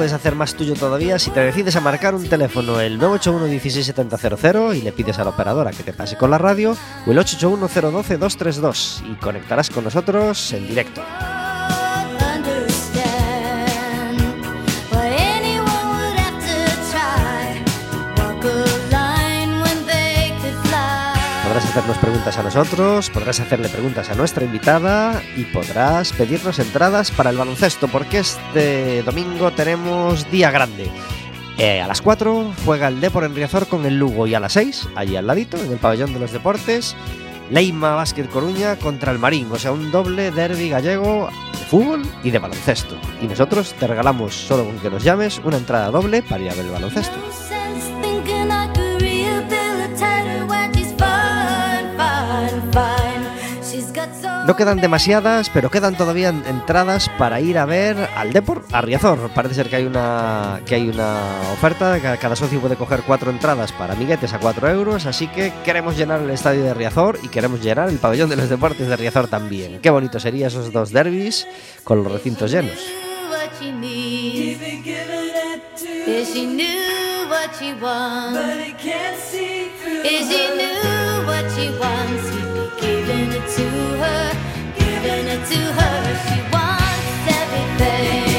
Puedes hacer más tuyo todavía si te decides a marcar un teléfono el 981 16700 y le pides a la operadora que te pase con la radio o el 881 012 232 y conectarás con nosotros en directo. Hacernos preguntas a nosotros, podrás hacerle preguntas a nuestra invitada y podrás pedirnos entradas para el baloncesto, porque este domingo tenemos día grande. Eh, a las 4 juega el Depor en Riazor con el Lugo y a las 6, allí al ladito, en el pabellón de los deportes, Leima Básquet Coruña contra el Marín, o sea, un doble derby gallego de fútbol y de baloncesto. Y nosotros te regalamos, solo con que nos llames, una entrada doble para ir a ver el baloncesto. No quedan demasiadas, pero quedan todavía entradas para ir a ver al Depor a Riazor. Parece ser que hay una que hay una oferta, cada socio puede coger cuatro entradas para amiguetes a cuatro euros, así que queremos llenar el estadio de Riazor y queremos llenar el pabellón de los deportes de Riazor también. Qué bonito sería esos dos derbis con los recintos llenos. gonna her? She wants everything.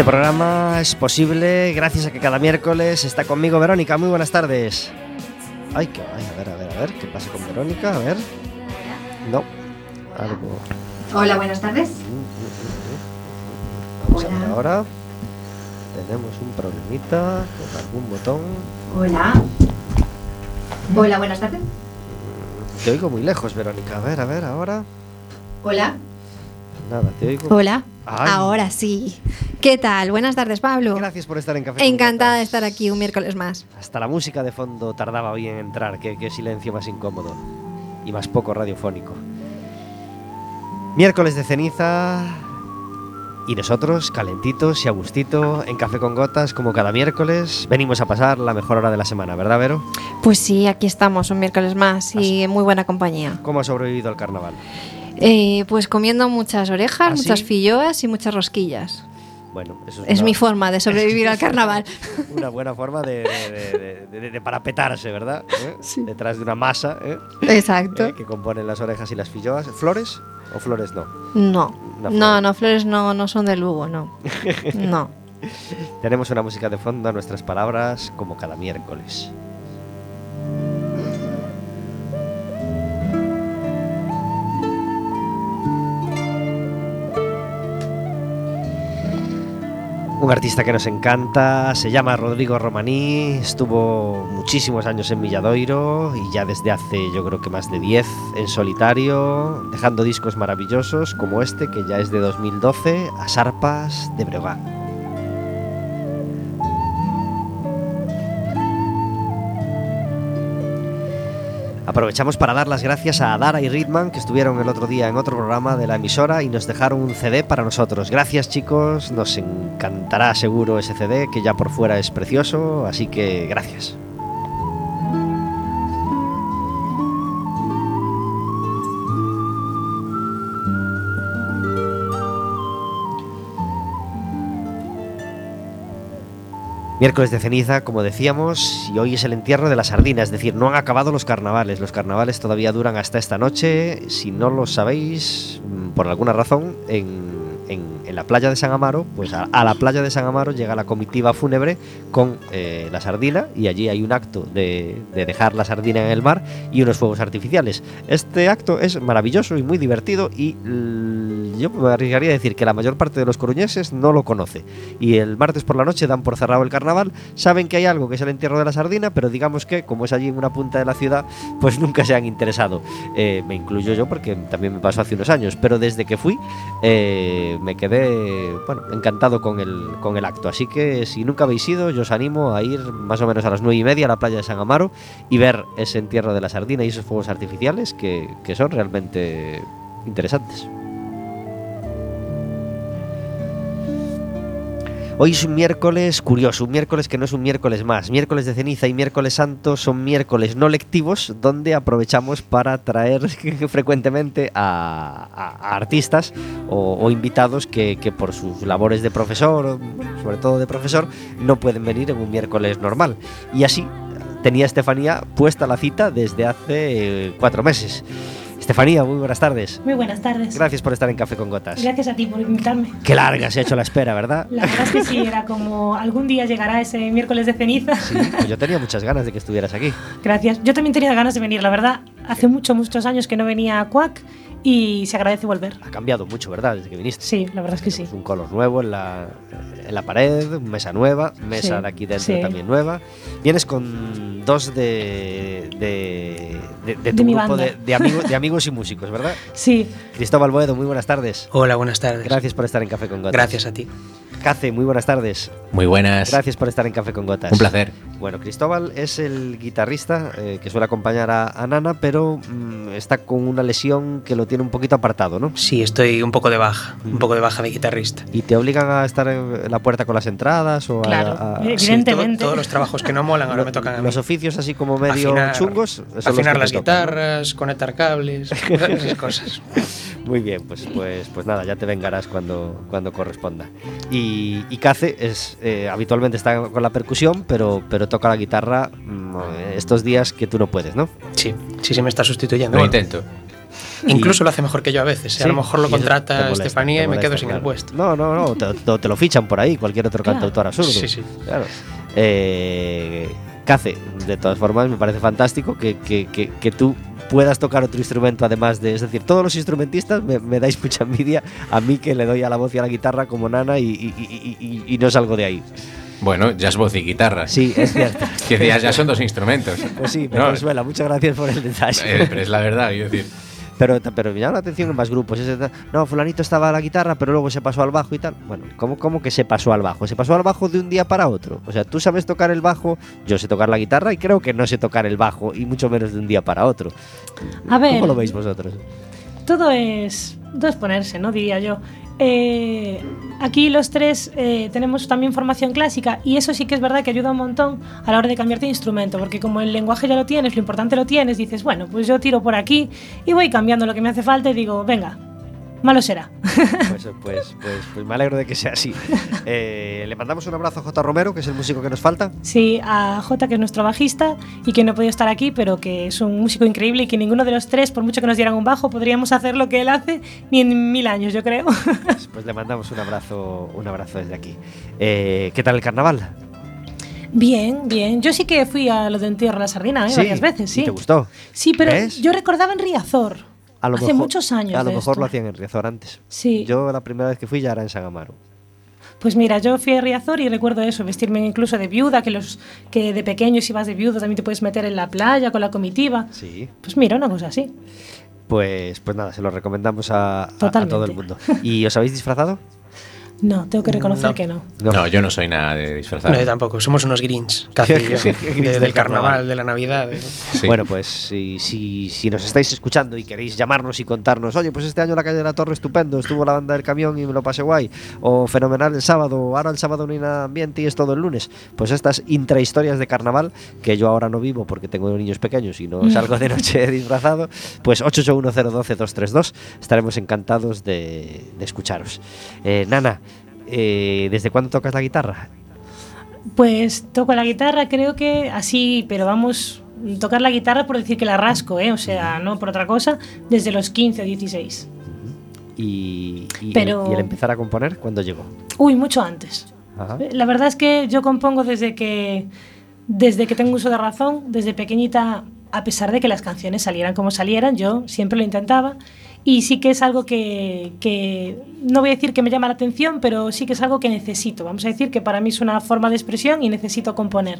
Este programa es posible gracias a que cada miércoles está conmigo Verónica. Muy buenas tardes. Ay, que ay, a ver, a ver, a ver, ¿qué pasa con Verónica? A ver. No, algo. Hola, buenas tardes. Vamos a ver ahora. Tenemos un problemita con algún botón. Hola. Hola, buenas tardes. Te oigo muy lejos, Verónica. A ver, a ver, ahora. Hola. Nada, te oigo. Hola. Ay. Ahora sí. ¿Qué tal? Buenas tardes, Pablo. Gracias por estar en Café. Encantada de estar aquí un miércoles más. Hasta la música de fondo tardaba hoy en entrar. Qué, qué silencio más incómodo. Y más poco radiofónico. Miércoles de ceniza. Y nosotros, calentitos y a gustito, en Café con Gotas, como cada miércoles, venimos a pasar la mejor hora de la semana, ¿verdad, Vero? Pues sí, aquí estamos un miércoles más y en muy buena compañía. ¿Cómo ha sobrevivido al carnaval? Eh, pues comiendo muchas orejas, ¿Ah, sí? muchas filloas y muchas rosquillas. Bueno, eso es, Es una, mi forma de sobrevivir al carnaval. una buena forma de, de- de- parapetarse, ¿verdad? ¿Eh? Sí. Detrás de una masa ¿eh? Exacto. ¿Eh? que componen las orejas y las filloas. ¿Flores o flores no? No. No, no, flores no, no son de Lugo, no. No. Tenemos una música de fondo a nuestras palabras como cada miércoles. Un artista que nos encanta, se llama Rodrigo Romaní, estuvo muchísimos años en Villadoiro y ya desde hace yo creo que más de 10 en solitario, dejando discos maravillosos como este que ya es de 2012, As Arpas de Breogán. Aprovechamos para dar las gracias a Adara y Ritman que estuvieron el otro día en otro programa de la emisora y nos dejaron un CD para nosotros. Gracias chicos, nos encantará seguro ese CD que ya por fuera es precioso, así que gracias. Miércoles de ceniza, como decíamos, y hoy es el entierro de la sardina, es decir, no han acabado los carnavales. Los carnavales todavía duran hasta esta noche. Si no lo sabéis, mm, por alguna razón, en, en, la playa de San Amaro, pues a, la playa de San Amaro llega la comitiva fúnebre con eh, la sardina y allí hay un acto de, de dejar la sardina en el mar y unos fuegos artificiales. Este acto es maravilloso y muy divertido y l- yo me arriesgaría a decir que la mayor parte de los coruñeses no lo conoce. Y el martes por la noche dan por cerrado el carnaval, saben que hay algo que es el entierro de la sardina, pero digamos que como es allí en una punta de la ciudad, pues nunca se han interesado. Eh, me incluyo yo porque también me pasó hace unos años, pero desde que fui eh, me quedé bueno, encantado con el, con el acto. Así que si nunca habéis ido, yo os animo a ir más o menos a las nueve y media a la playa de San Amaro y ver ese entierro de la sardina y esos fuegos artificiales que, que son realmente interesantes. Hoy es un miércoles curioso, un miércoles que no es un miércoles más. Miércoles de ceniza y miércoles santo son miércoles no lectivos donde aprovechamos para traer frecuentemente a, artistas o, invitados que, por sus labores de profesor, sobre todo de profesor, no pueden venir en un miércoles normal. Y así tenía Estefanía puesta la cita desde hace eh, cuatro meses. Estefanía, muy buenas tardes. Muy buenas tardes. Gracias por estar en Café con Gotas. Gracias a ti por invitarme. Qué larga se ha hecho la espera, ¿verdad? La verdad es que sí, era como algún día llegará ese miércoles de ceniza. Sí, pues yo tenía muchas ganas de que estuvieras aquí. Gracias. Yo también tenía ganas de venir, la verdad. Hace muchos, muchos años que no venía a Cuac y se agradece volver. Ha cambiado mucho, ¿verdad? Desde que viniste. Sí, la verdad es que sí. Es un color nuevo en la, en la pared, mesa nueva, mesa Sí, de aquí dentro sí. también nueva. Vienes con dos de, de, de, de tu grupo de, de amigos, de amigos y músicos, ¿verdad? Sí, Cristóbal Boedo, muy buenas tardes. Hola, buenas tardes. Gracias por estar en Café con Gotas. Gracias a ti. Cace, muy buenas tardes. Muy buenas. Gracias por estar en Café con Gotas. Un placer. Bueno, Cristóbal es el guitarrista eh, que suele acompañar a, a Nana, pero mm, está con una lesión que lo tiene un poquito apartado, ¿no? Sí, estoy un poco de baja, un poco de baja de guitarrista. ¿Y te obligan a estar en la puerta con las entradas o a- Claro, a, eh, Sí, Evidentemente. todo- todos los trabajos que no molan ahora me tocan a mí. los oficios así como medio Afinar- chungos? Afinar las tocan, ¿no? guitarras, conectar cables, esas cosas. Muy bien, pues, pues, pues nada, ya te vengarás cuando, cuando corresponda. Y, y Cace es, eh, habitualmente está con la percusión, pero, pero toca la guitarra mm, estos días que tú no puedes, ¿no? Sí, sí, sí me está sustituyendo. Lo Bueno, intento. incluso lo hace mejor que yo a veces. ¿eh? Sí, a lo mejor lo y contrata molesta, Estefanía te y me quedo sin claro. el puesto. No, no, no, te, te- te lo fichan por ahí, cualquier otro Claro. cantautor absurdo. Sí, sí. Claro. Eh, Cace, de todas formas, me parece fantástico que, que- que- que tú puedas tocar otro instrumento además de. Es decir, todos los instrumentistas me, me dais mucha envidia a mí que le doy a la voz y a la guitarra como nana y, y- y- y- no salgo de ahí. Bueno, ya es voz y guitarra. Sí, es cierto. Que ya, ya son dos instrumentos. Pues sí, me No. Muchas gracias por el detalle. eh, pero es la verdad, quiero decir. Pero, pero me llama la atención en más grupos. no, fulanito estaba a la guitarra, pero luego se pasó al bajo y tal. Bueno, ¿cómo, ¿cómo que se pasó al bajo? Se pasó al bajo de un día para otro. O sea, tú sabes tocar el bajo, yo sé tocar la guitarra y creo que no sé tocar el bajo, y mucho menos de un día para otro. A ver. ¿Cómo lo veis vosotros? todo es, todo es ponerse, ¿no? Diría yo. Eh, aquí los tres eh, tenemos también formación clásica y eso sí que es verdad que ayuda un montón a la hora de cambiarte de instrumento, porque como el lenguaje ya lo tienes, lo importante lo tienes, dices, bueno, pues yo tiro por aquí y voy cambiando lo que me hace falta y digo, venga, malo será. Pues, pues, pues, pues me alegro de que sea así. Eh, le mandamos un abrazo a J. Romero, que es el músico que nos falta. Sí, a Jota, que es nuestro bajista y que no ha podido estar aquí, pero que es un músico increíble y que ninguno de los tres, por mucho que nos dieran un bajo, podríamos hacer lo que él hace ni en mil años, yo creo. Pues, pues le mandamos un abrazo, un abrazo desde aquí. Eh, ¿Qué tal el carnaval? Bien, bien. Yo sí que fui a lo de entierro a la sardina, ¿eh? Sí, varias veces, ¿y sí. te gustó? Sí, pero ¿Ves? yo recordaba en Riazor. A lo hace mejor- muchos años. A lo mejor esto. lo hacían en Riazor antes. Sí. Yo la primera vez que fui ya era en San Amaro. Pues mira, yo fui a Riazor y recuerdo eso, vestirme incluso de viuda, que los que de pequeño si vas de viuda también te puedes meter en la playa con la comitiva. Sí. Pues mira, una cosa así. Pues, pues nada, se lo recomendamos a, a- a Totalmente. todo el mundo. ¿Y os habéis disfrazado? No, tengo que reconocer No. que no. No. yo no soy nada de disfrazar. No, yo tampoco, somos unos greens, casi de- del del carnaval. de la Navidad. Sí. Bueno, pues si, si, si nos estáis escuchando y queréis llamarnos y contarnos, oye, pues este año la calle de la Torre estupendo, estuvo la banda del camión y me lo pasé guay, o fenomenal el sábado, o ahora el sábado no hay nada ambiente y es todo el lunes. Pues estas intrahistorias de carnaval, que yo ahora no vivo porque tengo niños pequeños y no salgo de noche disfrazado, pues 881012232, estaremos encantados de, de escucharos. Eh, Nana, eh, ¿desde cuándo tocas la guitarra? Pues toco la guitarra, creo que así, pero vamos, tocar la guitarra por decir que la rasco, ¿eh? O sea, no por otra cosa, desde los 15 o 16. Y, y Pero- el, y el empezar a componer, ¿cuándo llegó? Uy, mucho antes. Ajá. La verdad es que yo compongo desde que, desde que tengo uso de razón, desde pequeñita, a pesar de que las canciones salieran como salieran, yo siempre lo intentaba. Y sí que es algo que, que, no voy a decir que me llama la atención, pero sí que es algo que necesito. Vamos a decir que para mí es una forma de expresión y necesito componer.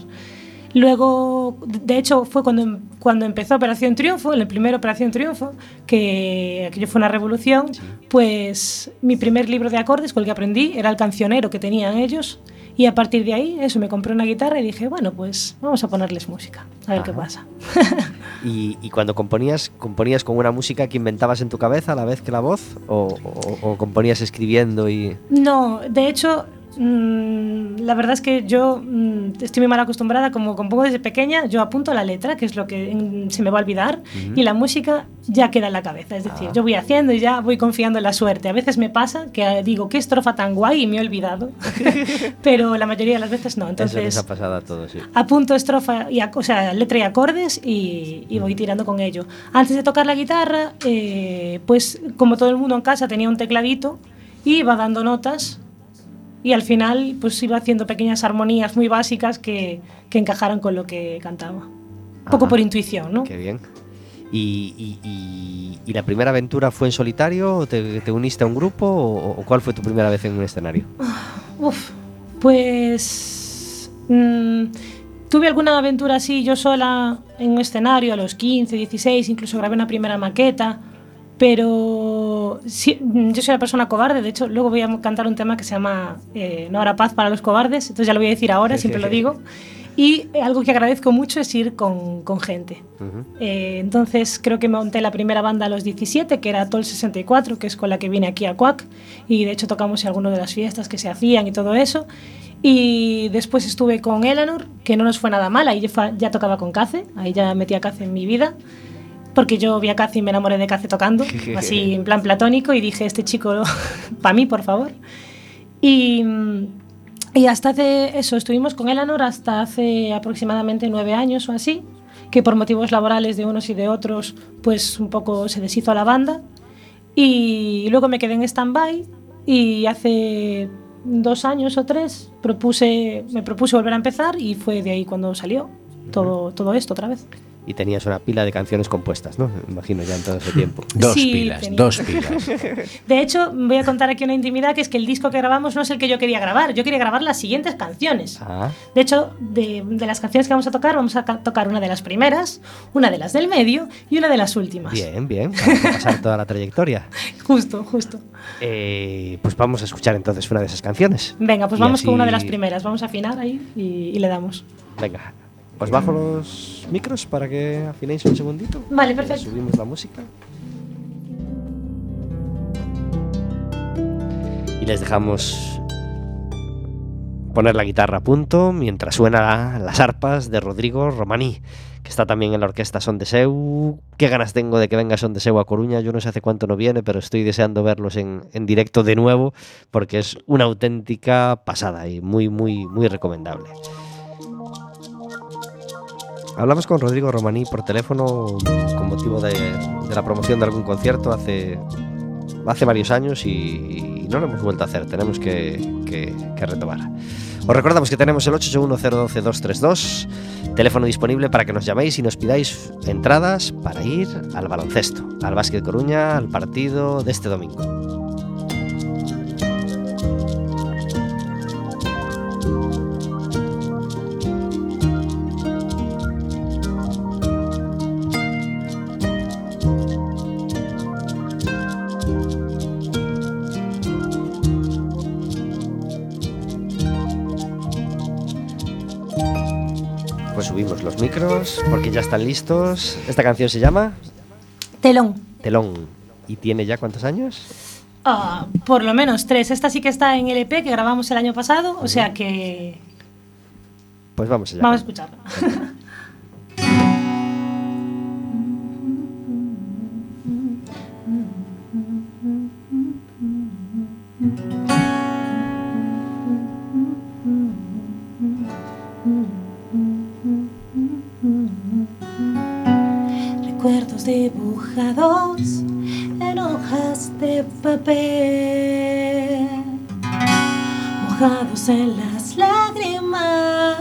Luego, de hecho, fue cuando, cuando empezó Operación Triunfo, la primera Operación Triunfo, que aquello fue una revolución, pues mi primer libro de acordes con el que aprendí era el cancionero que tenían ellos. Y a partir de ahí, eso, me compré una guitarra y dije, bueno, pues vamos a ponerles música, a ver qué pasa. Y, y cuando componías, ¿componías con una música que inventabas en tu cabeza a la vez que la voz? ¿O, o- o componías escribiendo y...? No, de hecho, mm, la verdad es que yo mm, estoy muy mal acostumbrada, como compongo desde pequeña, yo apunto la letra, que es lo que mm, se me va a olvidar, y la música ya queda en la cabeza. Es decir, Ah. yo voy haciendo y ya voy confiando en la suerte. A veces me pasa que eh, digo, qué estrofa tan guay y me he olvidado, pero la mayoría de las veces no. Eso Entonces, les ha pasado a todos, sí. apunto estrofa, y o sea, letra y acordes y, y voy tirando con ello. Antes de tocar la guitarra, eh, pues como todo el mundo en casa tenía un tecladito, iba dando notas y al final pues iba haciendo pequeñas armonías muy básicas que, que encajaran con lo que cantaba. Un poco por intuición, ¿no? Qué bien. ¿Y, y- y- y la primera aventura fue en solitario? ¿O te, te uniste a un grupo? O, o cuál fue tu primera vez en un escenario? Uf, pues mm, tuve alguna aventura así yo sola en un escenario a los 15, 16, incluso grabé una primera maqueta, pero sí, mm, yo soy una persona cobarde, de hecho luego voy a cantar un tema que se llama eh, No habrá paz para los cobardes, entonces ya lo voy a decir ahora, siempre lo digo, y eh, algo que agradezco mucho es ir con, con gente. Ujú. Eh, entonces creo que monté la primera banda a los 17, que era Tol 64, que es con la que vine aquí a Cuac, y de hecho tocamos en algunas de las fiestas que se hacían y todo eso. Y después estuve con Eleanor, que no nos fue nada mal, ahí ya, ya tocaba con Cace, ahí ya metí a Cace en mi vida, porque yo vi a Cace y me enamoré de Cace tocando, así en plan platónico, y dije, este chico, para mí, por favor. Y, y hasta hace eso, estuvimos con Eleanor hasta hace aproximadamente nueve años o así, que por motivos laborales de unos y de otros, pues un poco se deshizo la banda. Y luego me quedé en stand-by y hace dos años o tres propuse, me propuse volver a empezar y fue de ahí cuando salió todo, todo esto otra vez. Y tenías una pila de canciones compuestas, ¿no? Me imagino ya en todo ese tiempo. Dos Sí, pilas, tenía. dos pilas. De hecho, voy a contar aquí una intimidad que es que el disco que grabamos no es el que yo quería grabar, yo quería grabar las siguientes canciones. Ah, De hecho, de, de las canciones que vamos a tocar, vamos a ca- tocar una de las primeras, una de las del medio y una de las últimas. bien, bien. Vamos a pasar toda la trayectoria. Justo, justo. Eh, pues vamos a escuchar entonces una de esas canciones. Venga, pues Y vamos con una de las así- primeras. Vamos a afinar ahí y, y le damos. Venga, os bajo los micros para que afinéis un segundito. Vale, perfecto. Subimos la música. Y les dejamos poner la guitarra a punto mientras suenan las arpas de Rodrigo Romaní, que está también en la orquesta Son de Seu. Qué ganas tengo de que venga Son de Seu a Coruña. Yo no sé hace cuánto no viene, pero estoy deseando verlos en, en directo de nuevo porque es una auténtica pasada y muy, muy, muy recomendable. Hablamos con Rodrigo Romaní por teléfono con motivo de, de la promoción de algún concierto hace, hace varios años y, y no lo hemos vuelto a hacer. Tenemos que, que- que retomar. Os recordamos que tenemos el 881-012-232, teléfono disponible para que nos llaméis y nos pidáis entradas para ir al baloncesto, al Básquet Coruña, al partido de este domingo. Los micros porque ya están listos. Esta canción se llama Telón. Telón. ¿Y tiene ya cuántos años? Ah, por lo menos tres. Esta sí que está en LP que grabamos el año pasado, o sea que Pues vamos allá. vamos a escucharla. Dibujados en hojas de papel, mojados en las lágrimas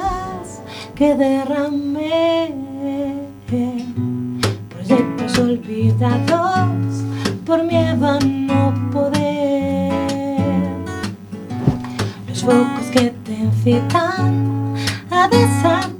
que derramé. Proyectos olvidados por miedo a no poder. Los focos que te incitan a desaparecer.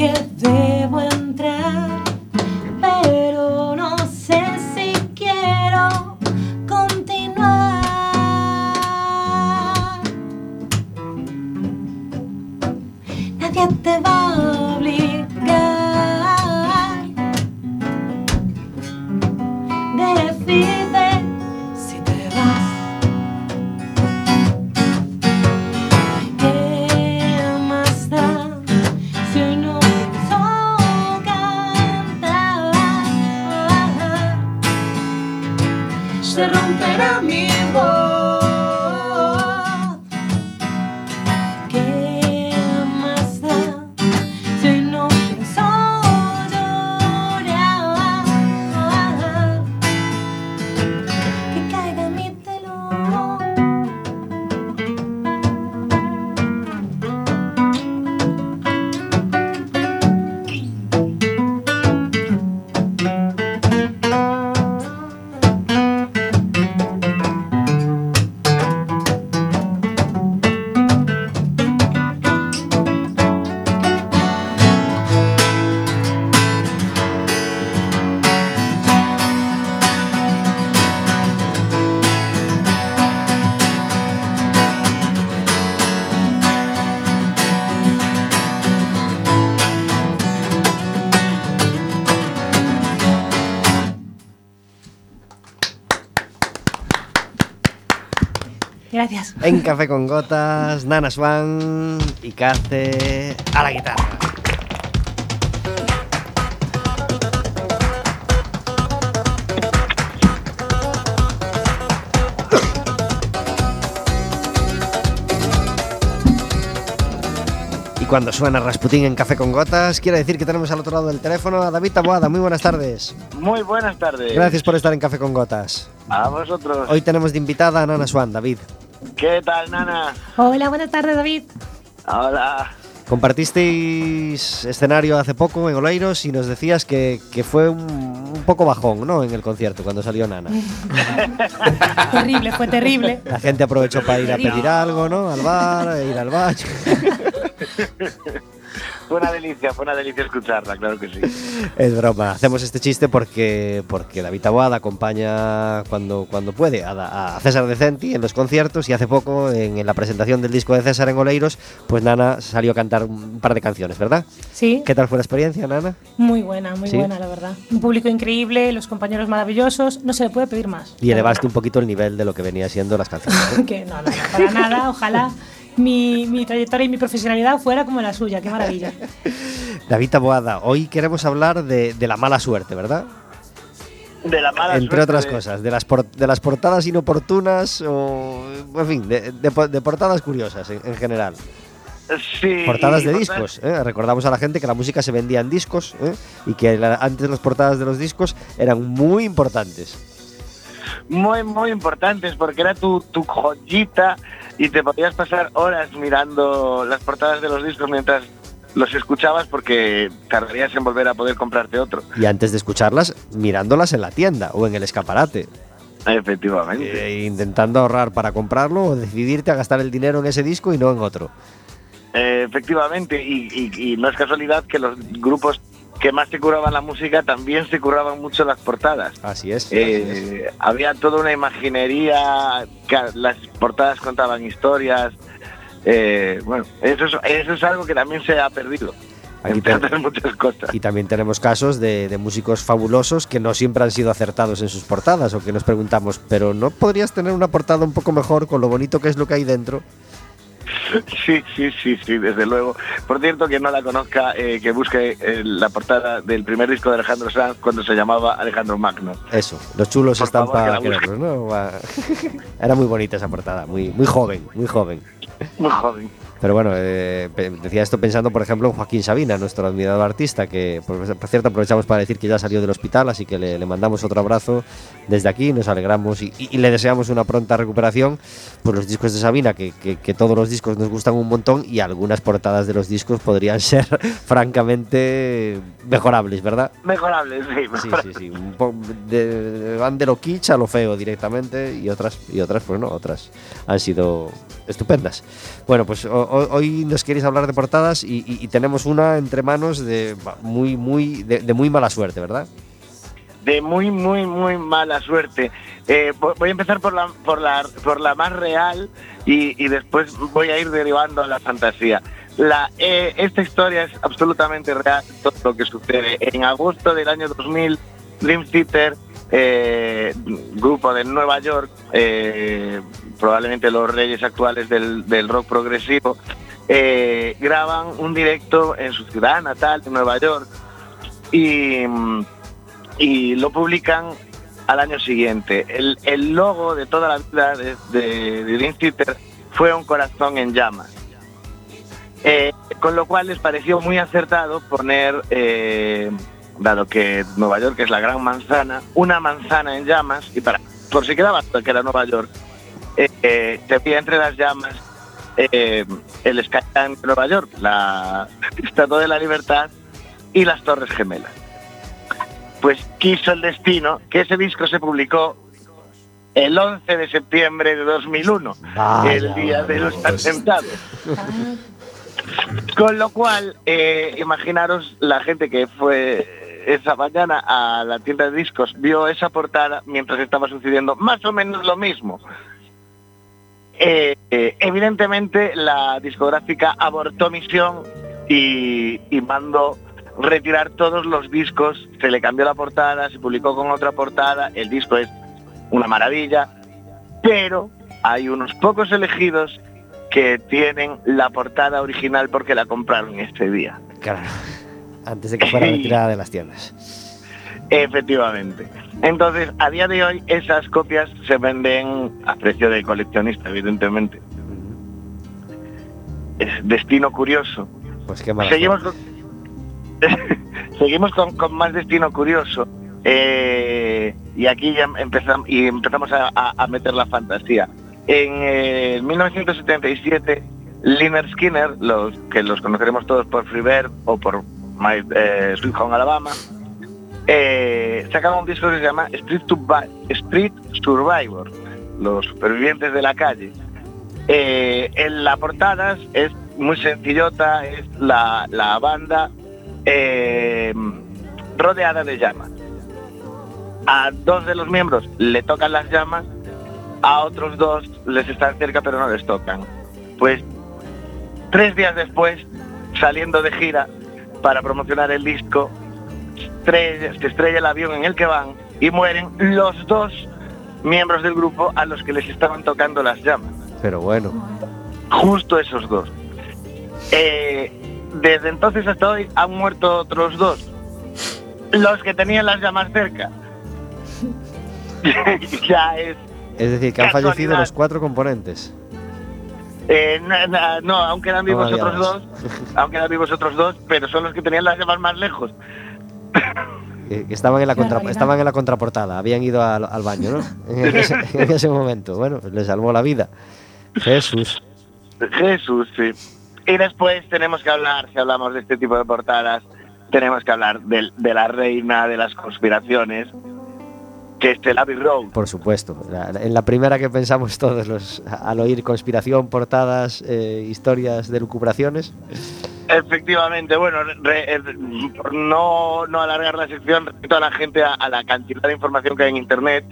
Que debo En Café con Gotas, Nana Swan y Cace a la guitarra. Y cuando suena Rasputín en Café con Gotas, quiere decir que tenemos al otro lado del teléfono a David Taboada. Muy buenas tardes. Muy buenas tardes. Gracias por estar en Café con Gotas. A vosotros. Hoy tenemos de invitada a Nana Swan, David. ¿Qué tal, Nana? Hola, buenas tardes, David. Hola. Compartisteis escenario hace poco en Oleiros y nos decías que, que fue un, un poco bajón, ¿no? En el concierto, cuando salió Nana. terrible, fue terrible. La gente aprovechó para ir a pedir algo, ¿no? Al bar, ir al baño. Fue una delicia, fue una delicia escucharla, claro que sí. Es broma. Hacemos este chiste porque, porque David Taboada acompaña cuando, cuando puede a, a César Decenti en los conciertos y hace poco en, en la presentación del disco de César en Oleiros, pues Nana salió a cantar un par de canciones, ¿verdad? Sí, ¿Qué tal fue la experiencia, Nana? muy buena, muy ¿Sí? buena, la verdad. Un público increíble, los compañeros maravillosos, no se le puede pedir más. Y elevaste un poquito el nivel de lo que venía siendo las canciones. que no, no, para nada, ojalá mi, mi trayectoria y mi profesionalidad fuera como la suya, qué maravilla. David Taboada, hoy queremos hablar de, de la mala suerte, ¿verdad? De la mala Entre suerte otras de- cosas, de las, por- de las portadas inoportunas o, en fin, de, de de portadas curiosas en, en general. Sí, Portadas de discos. ¿eh? Recordamos a la gente que la música se vendía en discos ¿eh? y que la- antes las portadas de los discos eran muy importantes. Muy, muy importantes porque era tu, tu joyita y te podías pasar horas mirando las portadas de los discos mientras los escuchabas porque tardarías en volver a poder comprarte otro. Y antes de escucharlas, mirándolas en la tienda o en el escaparate, Efectivamente. eh, intentando ahorrar para comprarlo o decidirte a gastar el dinero en ese disco y no en otro. Eh, efectivamente, y, y- y no es casualidad que los grupos que más se curaban la música también se curaban mucho las portadas. Así es. así es. Eh, había toda una imaginería, las portadas contaban historias. eh, bueno, eso es, eso es algo que también se ha perdido. Aquí muchas cosas. Y también tenemos casos de, de músicos fabulosos que no siempre han sido acertados en sus portadas o que nos preguntamos, pero ¿no podrías tener una portada un poco mejor con lo bonito que es lo que hay dentro? Sí, sí, sí, sí, desde luego. Por cierto, quien no la conozca, eh, que busque eh, la portada del primer disco de Alejandro Sanz cuando se llamaba Alejandro Magno. Eso, los chulos Por están para ¿no? Era muy bonita esa portada, muy, muy joven, muy joven. Muy joven. Pero bueno, eh, decía esto pensando, por ejemplo, en Joaquín Sabina, nuestro admirado artista, que por, cierto aprovechamos para decir que ya salió del hospital, así que le, le mandamos otro abrazo desde aquí, nos alegramos y, y- y le deseamos una pronta recuperación. Pues los discos de Sabina, que, que- que todos los discos nos gustan un montón y algunas portadas de los discos podrían ser francamente mejorables, ¿verdad? Mejorable, sí. Sí, mejorable. sí, sí. un po- de- van de lo kitsch a lo feo directamente y otras, y otras pues no, otras han sido estupendas. Bueno, pues hoy nos queréis hablar de portadas y, y- tenemos una entre manos de muy, muy, de, muy mala suerte, ¿verdad? de muy, muy, muy mala suerte. Eh, vo- voy a empezar por la, por la, por la más real y, y después voy a ir derivando a la fantasía. La, eh, esta historia es absolutamente real, todo lo que sucede. En agosto del año 2000, Dream Theater, eh, grupo de Nueva York, eh, probablemente los reyes actuales del, del rock progresivo, eh, graban un directo en su ciudad natal, en Nueva York, y, y lo publican al año siguiente. El, el logo de toda la vida de, de, de fue un corazón en llamas. Eh, con lo cual les pareció muy acertado poner, eh, dado que Nueva York es la gran manzana, una manzana en llamas, y para por si quedaba que era Nueva York, eh, eh, se veía entre las llamas eh, el Skyline de Nueva York, la Estatua de la Libertad y las Torres Gemelas. Pues quiso el destino que ese disco se publicó el 11 de septiembre de 2001, Vaya, el día de los pues. atentados. Con lo cual, eh, imaginaros la gente que fue esa mañana a la tienda de discos, vio esa portada mientras estaba sucediendo más o menos lo mismo. Eh, eh, evidentemente la discográfica abortó misión y, y mandó retirar todos los discos, se le cambió la portada, se publicó con otra portada, el disco es una maravilla, pero hay unos pocos elegidos que tienen la portada original porque la compraron ese día. Claro. Antes de que fuera retirada de las tiendas. Efectivamente. Entonces, a día de hoy, esas copias se venden a precio de coleccionista, evidentemente. Es destino curioso. Pues qué Seguimos con, seguimos con, con más destino curioso. Eh, y aquí ya empezamos, y empezamos a, a- meter la fantasía. En eh, 1977, Lynyrd Skinner, los que los conoceremos todos por Freebird o por My eh, Sweet Home Alabama, eh, un disco que se llama Street Survivor, los supervivientes de la calle. Eh, en la portada es muy sencillota, es la, la banda eh, rodeada de llamas. A dos de los miembros le tocan las llamas, a otros dos les están cerca pero no les tocan. Pues tres días después, saliendo de gira para promocionar el disco, estrella- se estrella el avión en el que van y mueren los dos miembros del grupo a los que les estaban tocando las llamas Pero bueno, justo esos dos. Eh, desde entonces hasta hoy han muerto otros dos, los que tenían las llamas cerca. ya es Es decir, que han Casualidad. fallecido los cuatro componentes. Eh, na- na- no, aún quedan vivos otros dos, aún quedan vivos otros dos, pero son los que tenían las llamas más lejos. Que, que estaban, en la contra- estaban en la contraportada, habían ido al, al baño, ¿no? En ese, en ese momento. Bueno, pues le salvó la vida. Jesús. Jesús, sí. Y después tenemos que hablar, si hablamos de este tipo de portadas, tenemos que hablar de, la reina de las conspiraciones, que es el Abbey Road. Por supuesto. La- en la primera que pensamos todos los al oír conspiración, portadas, eh, historias de lucubraciones. Efectivamente, bueno, re- eh, por no, no alargar la sección, repito a la gente a, a la cantidad de información que hay en Internet,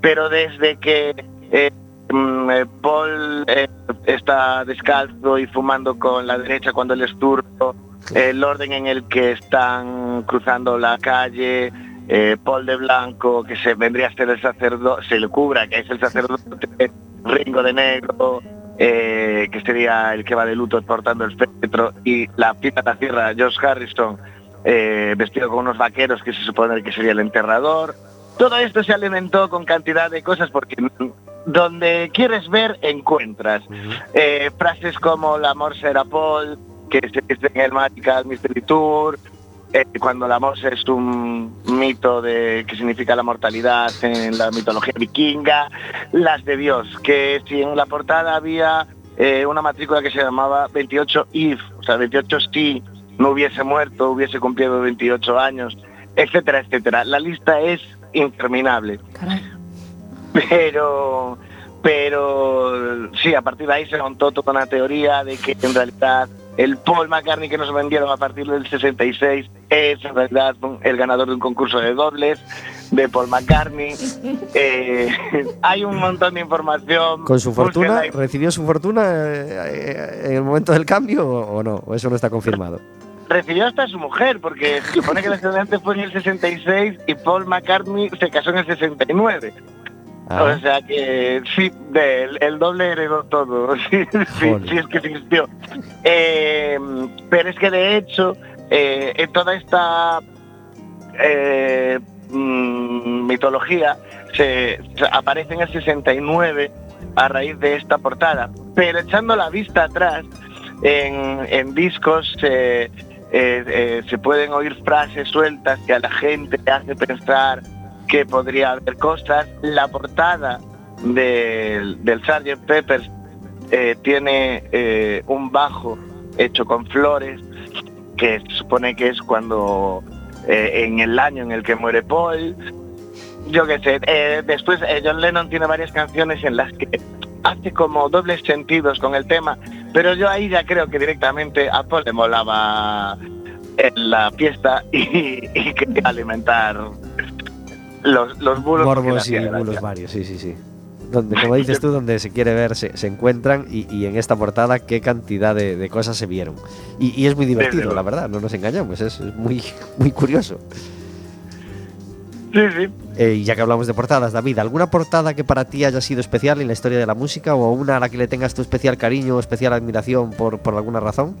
pero desde que eh, mm, eh, Paul eh, está descalzo y fumando con la derecha cuando él es turco, el orden en el que están cruzando la calle, eh, Paul de Blanco, que se vendría a ser el sacerdote, se le cubra que es el sacerdote, Ringo de Negro, eh, que sería el que va de luto portando el féretro, y la pita de la tierra, Josh Harrison, eh, vestido con unos vaqueros, que se supone que sería el enterrador. Todo esto se alimentó con cantidad de cosas porque donde quieres ver, encuentras. Eh, frases como el amor será Paul, que se dice en el Magical Mystery Tour, eh, cuando la morsa es un mito de que significa la mortalidad en la mitología vikinga, las de Dios, que si en la portada había eh, una matrícula que se llamaba 28 if, o sea, 28 si no hubiese muerto, hubiese cumplido 28 años, etcétera, etcétera. La lista es interminable Caray. pero pero sí, a partir de ahí se montó toda una teoría de que en realidad el Paul McCartney que nos vendieron a partir del 66 es en realidad el ganador de un concurso de dobles de Paul McCartney. Eh, hay un montón de información. ¿Con su fortuna? ¿Recibió su fortuna eh, en el momento del cambio o, o no? ¿O eso no está confirmado? Recibió hasta a su mujer, porque se supone que el estudiante fue en el 66 y Paul McCartney se casó en el 69. Ah, O sea que sí, el doble heredó todo, sí, sí, Joder. sí, es que existió. Eh, pero es que de hecho, eh, en toda esta eh, mm, mitología se, se aparece en el 69 a raíz de esta portada. Pero echando la vista atrás, en, en discos eh, eh, se pueden oír frases sueltas que a la gente hace pensar que podría haber cosas. La portada del, del Sgt. Peppers eh, tiene eh, un bajo hecho con flores, que se supone que es cuando eh, en el año en el que muere Paul. Yo qué sé, después John Lennon tiene varias canciones en las que hace como dobles sentidos con el tema, pero yo ahí ya creo que directamente a Paul le molaba en la fiesta y, y quería alimentar los, los bulos. Morbos y gracia. bulos varios, sí, sí, sí. Donde, como dices tú, donde se quiere ver se, se encuentran y, y en esta portada qué cantidad de, de cosas se vieron. Y, y es muy divertido, la verdad, no nos engañamos, es, es muy, muy curioso. Sí, sí. Eh, y ya que hablamos de portadas, David, ¿alguna portada que para ti haya sido especial en la historia de la música o una a la que le tengas tu especial cariño o especial admiración por, por alguna razón?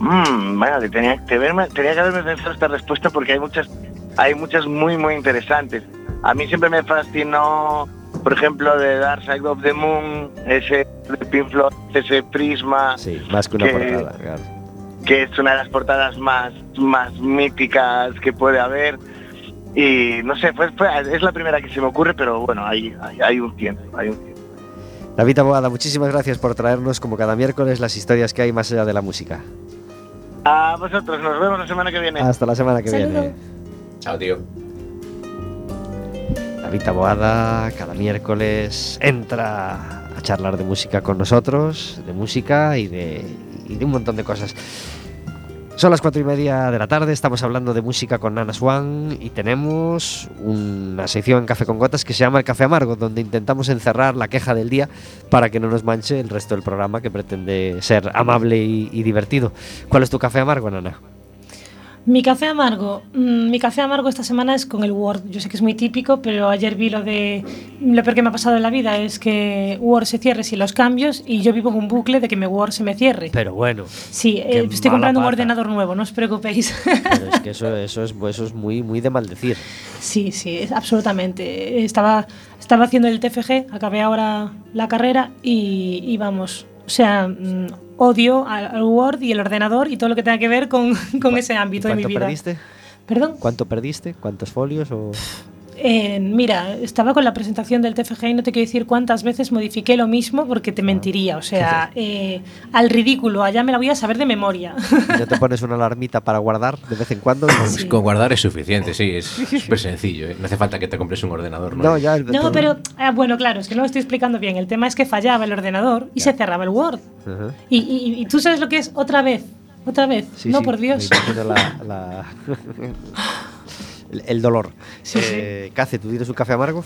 Mm, vale, tenía, que verme- tenía que haberme pensado esta respuesta porque hay muchas, hay muchas muy, muy interesantes. A mí siempre me fascinó, por ejemplo, de Dark Side of the Moon, ese de Pink Floyd, ese prisma, Sí, más que una Que- portada, claro. que es una de las portadas más, más míticas que puede haber. Y no sé, fue, fue- es la primera que se me ocurre, pero bueno, hay, hay, hay un tiempo, hay un tiempo. David Abogada, muchísimas gracias por traernos, como cada miércoles, las historias que hay más allá de la música. A vosotros, nos vemos la semana que viene. Hasta la semana que Saludo. viene. Chao, tío. David Aboada, cada miércoles entra a charlar de música con nosotros, de música y de, y de un montón de cosas. Son las cuatro y media de la tarde, estamos hablando de música con Nana Swan y tenemos una sección en Café con Gotas que se llama El Café Amargo, donde intentamos encerrar la queja del día para que no nos manche el resto del programa que pretende ser amable y, y divertido. ¿Cuál es tu café amargo, Nana? Mi café amargo. mm, Mi café amargo esta semana es con el Word. Yo sé que es muy típico, pero ayer vi lo de. Lo peor que me ha pasado en la vida es que Word se cierre sin los cambios y yo vivo en un bucle de que mi Word se me cierre. Pero bueno, Sí, eh, estoy comprando un ordenador nuevo, no os preocupéis. pero es que eso, eso, es, eso es muy, muy de maldecir. sí, sí, es- absolutamente. Estaba, estaba haciendo el TFG, acabé ahora la carrera y, y vamos. O sea, mm, odio al, Word y el ordenador y todo lo que tenga que ver con, con ese ámbito de mi ¿Cuánto vida. perdiste? ¿Perdón? ¿Cuánto perdiste? ¿Cuántos folios? O... Eh, mira, estaba con la presentación del TFG y no te quiero decir cuántas veces modifiqué lo mismo porque te mentiría. O sea, eh, al ridículo, allá me la voy a saber de memoria. ¿Y ¿No te pones una alarmita para guardar de vez en cuando? Pues con guardar es suficiente, sí, es súper sencillo. ¿eh? No hace falta que te compres un ordenador. No, ya. No, pero ah, bueno, claro, es que no lo estoy explicando bien. El tema es que fallaba el ordenador y se cerraba el Word. Ajá. Y, y- y tú sabes lo que es otra vez. Otra vez. Sí, no, sí, por Dios. la- la- el, el dolor. Sí, sí. eh, Cace, ¿tú tienes un café amargo?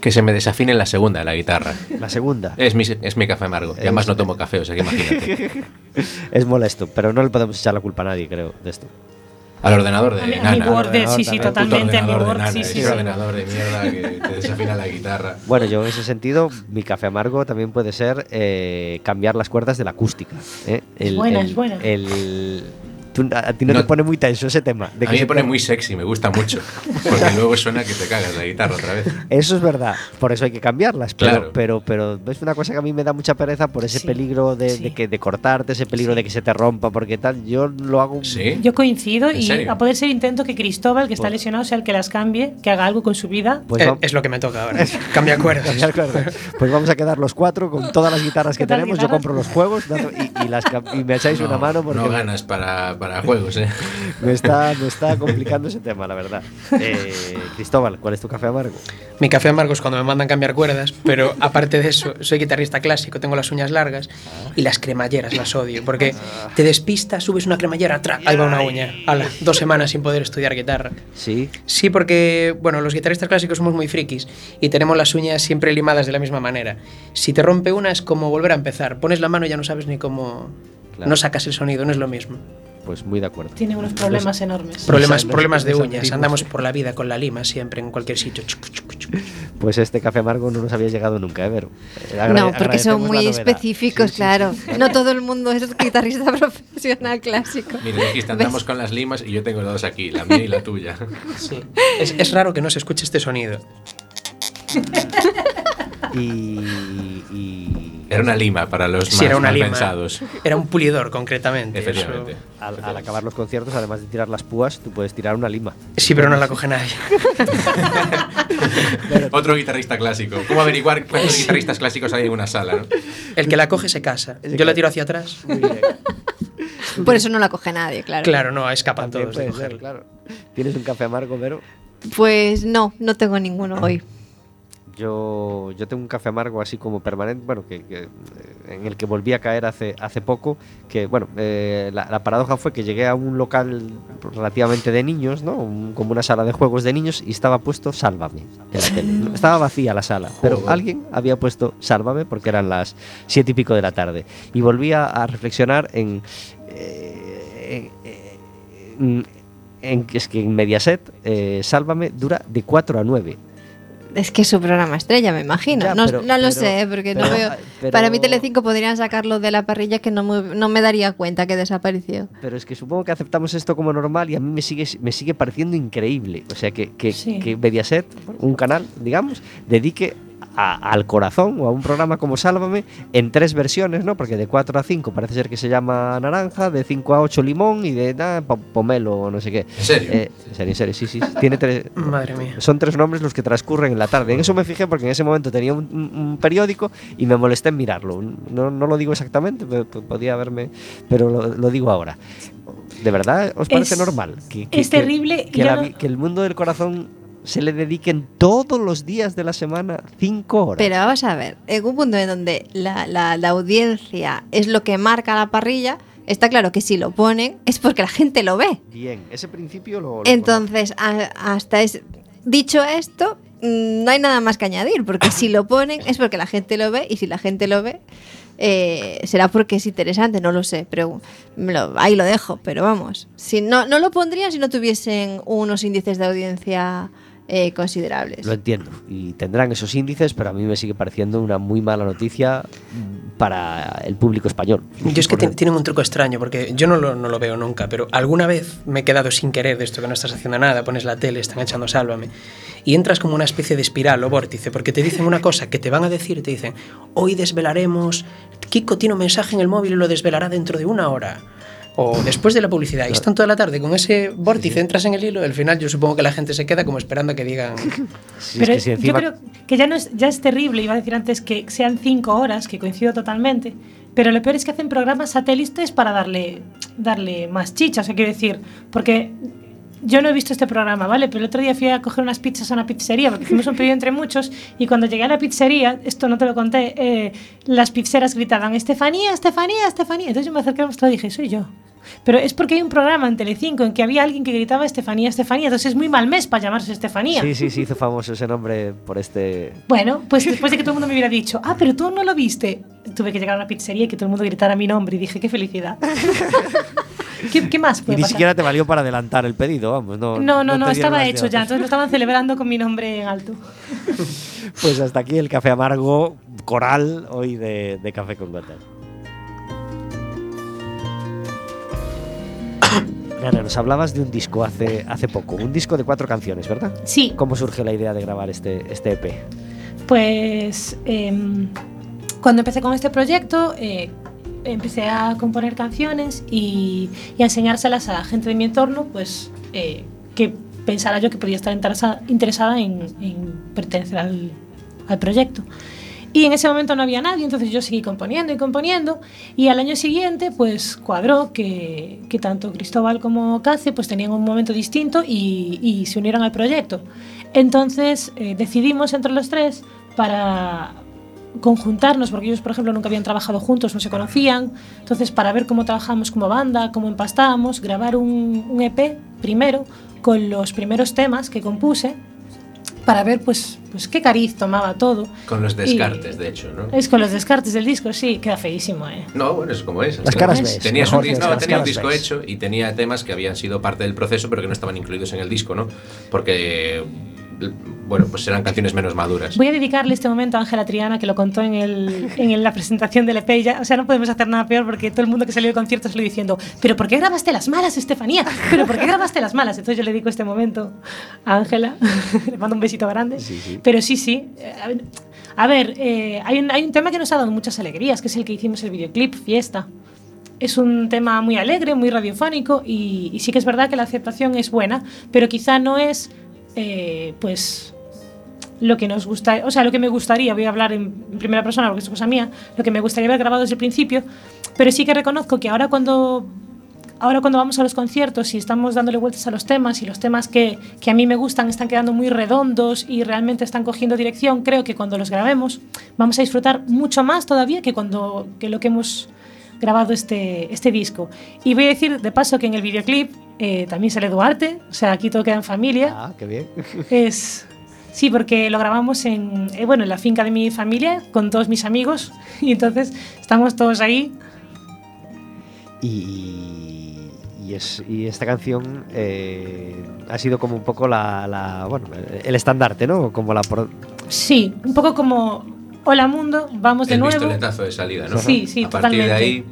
Que se me desafine en la segunda de la guitarra. La segunda. Es mi, es mi café amargo. Y además no tomo café, o sea que imagínate. Es molesto, pero no le podemos echar la culpa a nadie, creo, de esto. Al ordenador de A mi, a mi Nana. Word, de- sí, sí, totalmente. A mi ordenador de Word, Nana, sí, sí. ese sí. ordenador de mierda que te desafina la guitarra. Bueno, yo en ese sentido, mi café amargo también puede ser eh, cambiar las cuerdas de la acústica. ¿eh? El- buena, el- es buena. el- tú- a, a ti no, No- te pone muy tenso ese tema. de A que mí se me pone te- muy sexy, me gusta mucho. Porque luego suena que te cagas la guitarra otra vez. Eso es verdad, por eso hay que cambiarlas. Pero, Claro. pero, pero es una cosa que a mí me da mucha pereza por ese Sí, peligro de, sí. de que, de cortarte, ese peligro de que se te rompa, porque tal. Yo lo hago. ¿Sí? Yo coincido ¿En y serio? a poder ser intento que Cristóbal, que está Pues- lesionado, sea el que las cambie, que haga algo con su vida. Pues, Eh, es lo que me toca ahora. Cambia cuerdas. Pues vamos a quedar los cuatro con todas las guitarras que ¿Qué tal tenemos. Yo guitarras? compro los juegos y, y las, y me echáis una No, mano porque no ganas para, para juegos, ¿eh? me, está, me está complicando ese tema, la verdad. Eh, Cristóbal, ¿cuál es tu café amargo? Mi café amargo es cuando me mandan cambiar cuerdas, pero aparte de eso, soy guitarrista clásico, tengo las uñas largas y las cremalleras las odio, porque te despistas, subes una cremallera, tra, ahí va una uña. Ala, dos semanas sin poder estudiar guitarra. Sí. Sí, porque, bueno, los guitarristas clásicos somos muy frikis y tenemos las uñas siempre limadas de la misma manera. Si te rompe una es como volver a empezar. Pones la mano y ya no sabes ni cómo... Claro. No sacas el sonido, no es lo mismo. Pues muy de acuerdo. Tiene unos problemas enormes. Problemas, los- problemas de uñas. antiguos. Andamos por la vida con la lima siempre, en cualquier sitio. Pues este café amargo no nos había llegado nunca, ¿eh, Vero? Agrade- No, porque son muy específicos, Sí, claro. sí. No todo el mundo es guitarrista profesional clásico. Mira, dijiste, andamos con las limas y yo tengo dos aquí, la mía y la tuya. Sí. Es, es raro que no se escuche este sonido. Y, y Era una lima para los Sí, más era una mal lima. pensados. Era un pulidor, concretamente. Efectivamente. Eso- al, al acabar los conciertos, además de tirar las púas, tú puedes tirar una lima. Sí, pero no la coge nadie. Otro guitarrista clásico. ¿Cómo averiguar cuántos guitarristas clásicos hay en una sala? ¿no? El que la coge se casa. Yo la tiro hacia atrás. Muy bien. Por eso no la coge nadie, claro. Claro, no, escapan También todos de ser, cogerla. claro. ¿Tienes un café amargo, Vero? Pues no, no tengo ninguno hoy. Yo, yo tengo un café amargo así como permanente, bueno, que, que, eh, en el que volví a caer hace, hace poco, que bueno, eh, la, la paradoja fue que llegué a un local relativamente de niños, ¿no? Un- como una sala de juegos de niños y estaba puesto Sálvame Estaba vacía la sala, pero Joder. alguien había puesto Sálvame porque eran las siete y pico de la tarde. Y volví a, a reflexionar en... eh, en- en que es que en Mediaset, eh, Sálvame dura de 4 a 9. Es que es su programa estrella, me imagino. Ya, no, pero- no lo pero- sé, porque no veo. Para mí Telecinco podrían sacarlo de la parrilla que no me, no me daría cuenta que desapareció. Pero es que supongo que aceptamos esto como normal y a mí me sigue, me sigue pareciendo increíble. O sea, que, que, Sí. que Mediaset, un canal, digamos, dedique a- al corazón o a un programa como Sálvame en tres versiones, ¿no? Porque de 4 a 5 parece ser que se llama Naranja, de 5 a 8 Limón y de nada, Pomelo o no sé qué. ¿En serio? Eh, en serio, en serio, sí, sí. Tiene tres, Madre mía. son tres nombres los que transcurren en la tarde. En eso me fijé porque en ese momento tenía un, periódico y me molesté en mirarlo. No, no lo digo exactamente, pero podía haberme, pero lo, lo digo ahora. ¿De verdad os parece Es- normal? Que, es terrible, Que, la no- que el mundo del corazón se le dediquen todos los días de la semana cinco horas. Pero vamos a ver, en un punto en donde la, la- la audiencia es lo que marca la parrilla, está claro que si lo ponen es porque la gente lo ve. Bien, ese principio lo. lo Entonces, a- hasta es, dicho esto, mm, no hay nada más que añadir, porque si lo ponen es porque la gente lo ve y si la gente lo ve, eh, será porque es interesante, no lo sé, pero lo- ahí lo dejo. Pero vamos, si no, no lo pondría si no tuviesen unos índices de audiencia eh, considerables. Lo entiendo. Y tendrán esos índices, pero a mí me sigue pareciendo una muy mala noticia para el público español. Yo es que tienen un truco extraño, porque yo no lo, no lo veo nunca, pero alguna vez me he quedado sin querer de esto que no estás haciendo nada, pones la tele, están echando Sálvame, y entras como una especie de espiral o vórtice, porque te dicen una cosa que te van a decir, te dicen, hoy desvelaremos, Kiko tiene un mensaje en el móvil y lo desvelará dentro de una hora. O después de la publicidad, y están toda la tarde con ese vórtice, entras en el hilo, al final yo supongo que la gente se queda como esperando a que digan. Sí, es Pero que si encima- yo creo que ya, no es, ya es terrible, iba a decir antes que sean cinco horas, que coincido totalmente, pero lo peor es que hacen programas satélites para darle, darle más chicha, o sea, quiero decir, porque yo no he visto este programa, ¿vale? Pero el otro día fui a coger unas pizzas a una pizzería, porque hicimos un pedido entre muchos, y cuando llegué a la pizzería, esto no te lo conté, eh, las pizzeras gritaban, Estefanía, Estefanía, Estefanía. Entonces yo me acerqué al mostrador y dije, soy yo. Pero es porque hay un programa en Telecinco en que había alguien que gritaba Estefanía, Estefanía. Entonces es muy mal mes para llamarse Estefanía. Sí, sí, sí, hizo famoso ese nombre por este... Bueno, pues después de que todo el mundo me hubiera dicho, ah, pero tú no lo viste, tuve que llegar a una pizzería y que todo el mundo gritara mi nombre y dije, qué felicidad. ¿Qué, qué más Y ni pasar? siquiera te valió para adelantar el pedido, vamos. No, No, no, estaba hecho ya, entonces lo estaban celebrando con mi nombre en alto. Pues hasta aquí el café amargo coral hoy de, de Café con Gotas. Ana, nos hablabas de un disco hace, hace poco, un disco de cuatro canciones, ¿verdad? Sí, ¿Cómo surge la idea de grabar este, este EP? pues em, cuando empecé con este proyecto, eh, empecé a componer canciones y, y a enseñárselas a gente de mi entorno, pues eh, que pensara yo que podía estar interesa- interesada en, en pertenecer al, al proyecto. Y en ese momento no había nadie, entonces yo seguí componiendo y componiendo. Y al año siguiente, pues cuadró que, que tanto Cristóbal como Cace pues tenían un momento distinto y, y se unieron al proyecto. Entonces eh, decidimos entre los tres para conjuntarnos, porque ellos, por ejemplo, nunca habían trabajado juntos, no se conocían. Entonces, para ver cómo trabajamos como banda, cómo empastábamos, grabar un, un EP primero con los primeros temas que compuse para ver pues, pues qué cariz tomaba todo. Con los Y- descartes, de hecho, ¿no? Es con los descartes del disco, sí, queda feísimo, ¿eh? No, bueno, es como es. Las caras ves, Tenías un, no, las tenía un disco ves. hecho y tenía temas que habían sido parte del proceso, pero que no estaban incluidos en el disco, ¿no? Porque, bueno, pues eran canciones menos maduras. Voy a dedicarle este momento a Ángela Triana, que lo contó en, el, en la presentación del EP. ya- o sea, no podemos hacer nada peor porque todo el mundo que salió de conciertos salió diciendo, ¿pero por qué grabaste las malas, Estefanía? ¿Pero por qué grabaste las malas? Entonces yo le dedico este momento a Ángela. le mando un besito grande. Sí, sí. Pero sí, sí. eh, a ver- A ver, eh, hay, un, hay un tema que nos ha dado muchas alegrías, que es el que hicimos el videoclip, Fiesta. Es un tema muy alegre, muy radiofónico y, y sí que es verdad que la aceptación es buena, pero quizá no es, eh, pues, lo que nos gusta, o sea, lo que me gustaría, voy a hablar en primera persona porque es cosa mía, lo que me gustaría haber grabado desde el principio, pero sí que reconozco que ahora cuando ahora cuando vamos a los conciertos y estamos dándole vueltas a los temas y los temas que, que a mí me gustan están quedando muy redondos y realmente están cogiendo dirección, creo que cuando los grabemos vamos a disfrutar mucho más todavía que cuando que lo que hemos grabado este, este disco. Y voy a decir de paso que en el videoclip eh, también sale Duarte, o sea, aquí todo queda en familia. Ah, qué bien. Es sí, porque lo grabamos en eh, bueno en la finca de mi familia con todos mis amigos y entonces estamos todos ahí. Y, y, es, y esta canción eh, ha sido como un poco la, la- bueno, el estandarte, ¿no? Como la pro- Sí, un poco como hola mundo, vamos de el nuevo. pistoletazo de salida, ¿no? Sí, sí, A partir de totalmente. ahí,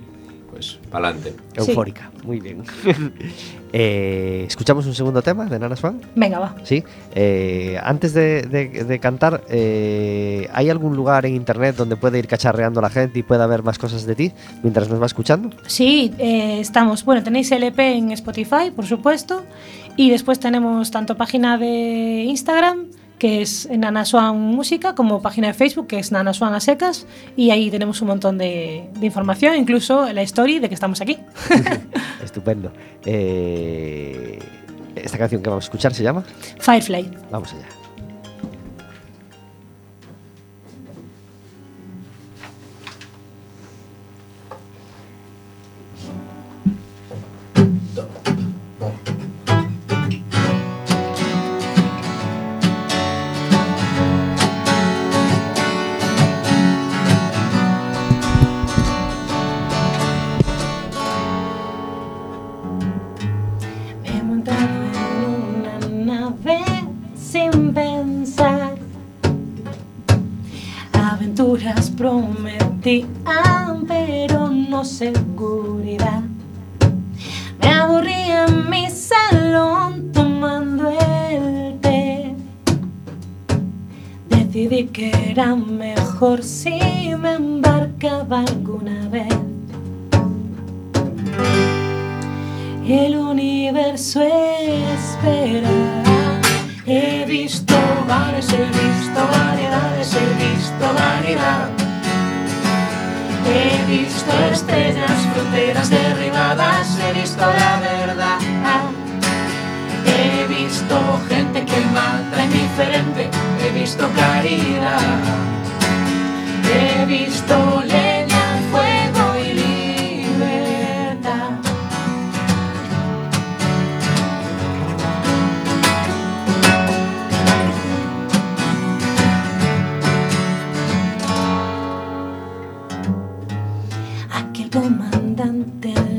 Sí. eufórica. Muy bien. Eh, ¿Escuchamos un segundo tema de Nana Swan? Venga, va. Sí. Eh, antes de, de- de cantar, eh, ¿hay algún lugar en internet donde puede ir cacharreando la gente y pueda ver más cosas de ti mientras nos va escuchando? Sí, eh, estamos. Bueno, tenéis el EP en Spotify, por supuesto. Y después tenemos tanto página de Instagram, que es Nana Swan Música, como página de Facebook, que es Nana Swan a secas. Y ahí tenemos un montón de, de información, incluso la story de que estamos aquí. Estupendo. Eh, esta canción que vamos a escuchar se llama Firefly. Vamos allá. Sentían, pero no seguridad. Me aburría en mi salón tomando el té. Decidí que era mejor si me embarcaba alguna vez. El universo espera. He visto bares, he visto variedades, He visto estrellas, fronteras derribadas, he visto la verdad. He visto gente que mata indiferente, he visto caridad. He visto leña,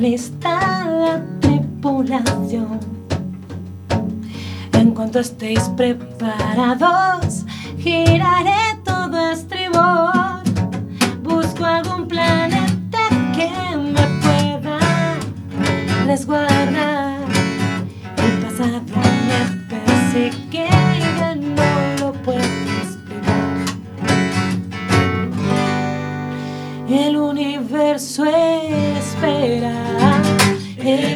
comandante lista la tripulación. En cuanto estéis preparados, giraré todo a estribor. Busco algún planeta que me pueda resguardar.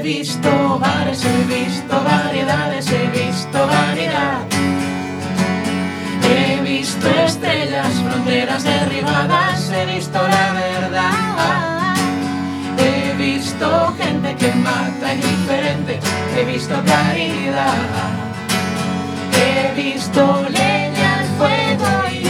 He visto bares, he visto variedades, he visto variedad. He visto estrellas, fronteras derribadas, he visto la verdad. He visto gente que mata indiferente, he visto caridad. He visto leña, fuego y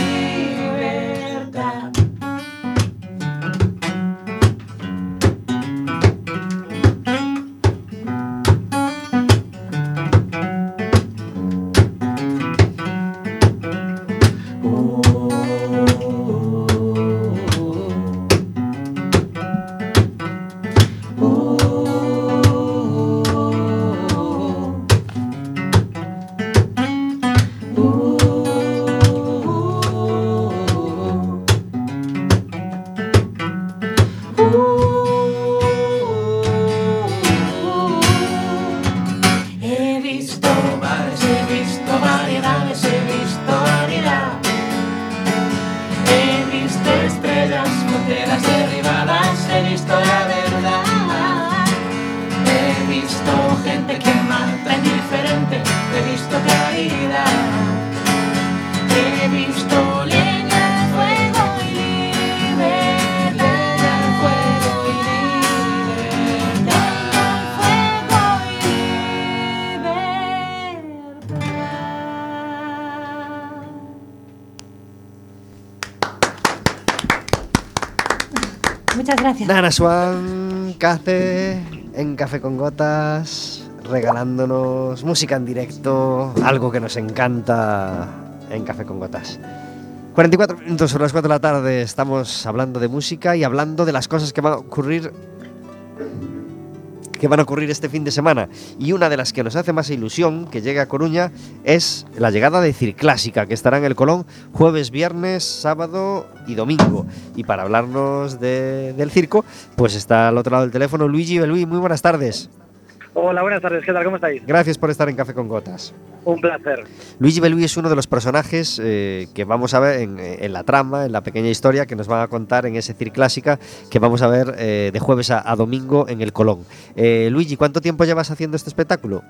gracias. Nana Swan, Cace, en Café con Gotas, regalándonos música en directo, algo que nos encanta en Café con Gotas. 44 minutos sobre las 4 de la tarde, estamos hablando de música y hablando de las cosas que van a ocurrir que van a ocurrir este fin de semana. Y una de las que nos hace más ilusión que llegue a Coruña es la llegada de Circlásica, que estará en el Colón jueves, viernes, sábado y domingo. Y para hablarnos de- del circo, pues está al otro lado del teléfono Luigi Belui. Muy buenas tardes. Hola, buenas tardes, ¿qué tal? ¿Cómo estáis? Gracias por estar en Café con Gotas. Un placer. Luigi Belui es uno de los personajes eh, que vamos a ver en, en la trama, en la pequeña historia que nos van a contar en ese Circlásica que vamos a ver eh, de jueves a, a domingo en el Colón. Eh, Luigi, ¿cuánto tiempo llevas haciendo este espectáculo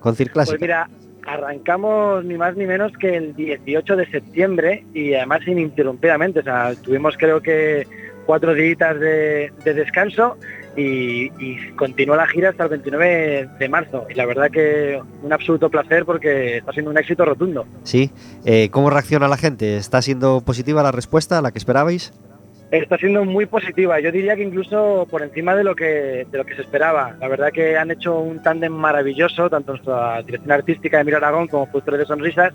con Circlásica? Pues mira, arrancamos ni más ni menos que el 18 de septiembre y además ininterrumpidamente. O sea, tuvimos creo que cuatro días de, de descanso y, y continuó la gira hasta el 29 de marzo. Y la verdad que un absoluto placer porque está siendo un éxito rotundo. Sí. Eh, ¿Cómo reacciona la gente? ¿Está siendo positiva la respuesta a la que esperabais? Está siendo muy positiva, yo diría que incluso por encima de lo que, de lo que se esperaba. La verdad que han hecho un tándem maravilloso, tanto nuestra dirección artística de Miro Aragón como Futuro de Sonrisas,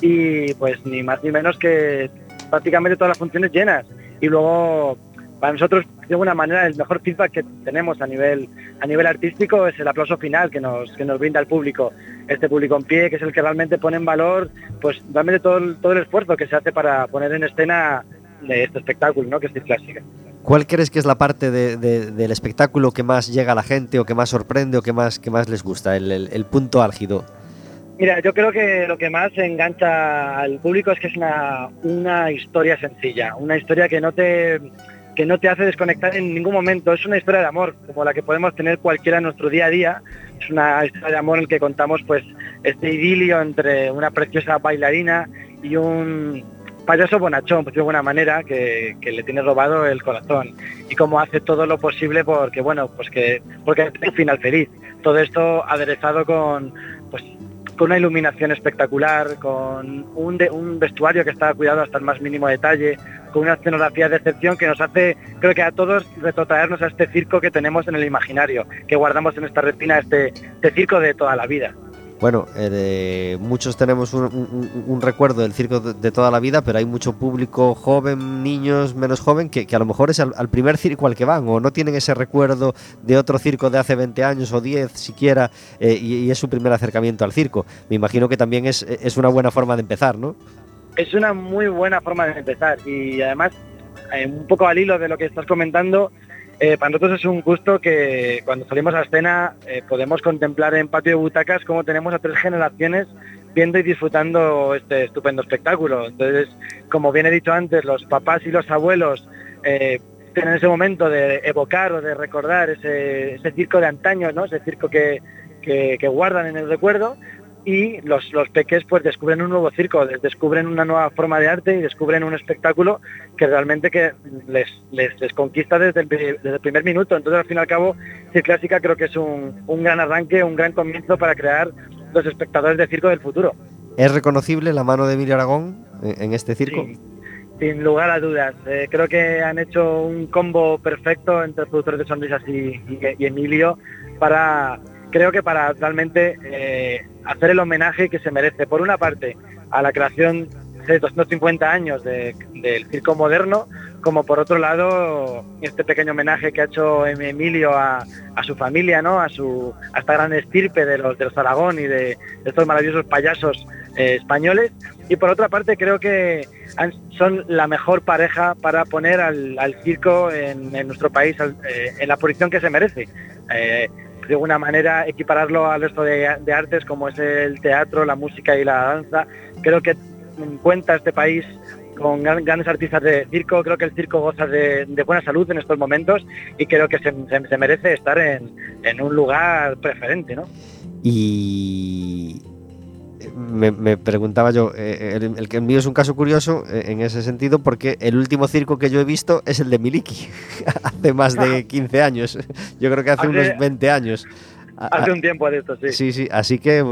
y pues ni más ni menos que prácticamente todas las funciones llenas. Y luego, para nosotros, de alguna manera, el mejor feedback que tenemos a nivel, a nivel artístico es el aplauso final que nos, que nos brinda el público. Este público en pie, que es el que realmente pone en valor pues realmente todo el, todo el esfuerzo que se hace para poner en escena de este espectáculo, ¿no? que es clásica. ¿Cuál crees que es la parte de- de- del espectáculo que más llega a la gente o que más sorprende o que más, que más les gusta? El, el- el punto álgido. Mira, yo creo que lo que más engancha al público es que es una, una historia sencilla, una historia que no te que no te hace desconectar en ningún momento. Es una historia de amor, como la que podemos tener cualquiera en nuestro día a día. Es una historia de amor en la que contamos pues este idilio entre una preciosa bailarina y un payaso bonachón, pues de alguna manera, que, le tiene robado el corazón. Y cómo hace todo lo posible porque, bueno, pues que porque tenga un final feliz. Todo esto aderezado con pues con una iluminación espectacular, con un, un vestuario que está cuidado hasta el más mínimo detalle, con una escenografía de excepción que nos hace, creo que a todos, retrotraernos a este circo que tenemos en el imaginario, que guardamos en esta retina, este, este circo de toda la vida. Bueno, eh, muchos tenemos un, recuerdo del circo de, toda la vida, pero hay mucho público joven, niños menos joven, que, a lo mejor es al, al primer circo al que van o no tienen ese recuerdo de otro circo de hace 20 años o 10 siquiera eh, y, y es su primer acercamiento al circo. Me imagino que también es, es una buena forma de empezar, ¿no? Es una muy buena forma de empezar y además, eh, un poco al hilo de lo que estás comentando, eh, para nosotros es un gusto que cuando salimos a escena eh, podemos contemplar en patio de butacas cómo tenemos a tres generaciones viendo y disfrutando este estupendo espectáculo. Entonces, como bien he dicho antes, los papás y los abuelos tienen ese momento de evocar o de recordar ese, circo de antaño, ¿no? ese circo que guardan en el recuerdo y los, los peques pues descubren un nuevo circo, des- descubren una nueva forma de arte y descubren un espectáculo que realmente que les, les, les conquista desde el, desde el primer minuto. Entonces al fin y al cabo, Circo Clásica creo que es un, un gran arranque, un gran comienzo para crear los espectadores de circo del futuro. ¿Es reconocible la mano de Emilio Aragón en, en este circo? Sí, sin lugar a dudas. Eh, creo que han hecho un combo perfecto entre productores de sonrisas y, y- y Emilio para, creo que para realmente eh, hacer el homenaje que se merece. Por una parte, a la creación de 250 años de- del circo moderno, como por otro lado este pequeño homenaje que ha hecho Em- Emilio a, su familia, ¿no? a, su, a esta gran estirpe de los, de los Aragón y de estos maravillosos payasos eh, españoles. Y por otra parte creo que son la mejor pareja para poner al, circo en, en nuestro país al- eh, en la posición que se merece. Eh, de alguna manera equipararlo al resto de, de artes como es el teatro, la música y la danza. Creo que cuenta este país con gran- grandes artistas de circo, creo que el circo goza de, de buena salud en estos momentos y creo que se, se- se merece estar en, en un lugar preferente, ¿no? Y me, me preguntaba yo, eh, el, el que el mío es un caso curioso eh, en ese sentido porque el último circo que yo he visto es el de Miliki, hace más de 15 años, yo creo que hace, Hace- unos 20 años. Hace un tiempo de esto, sí. sí, sí, así que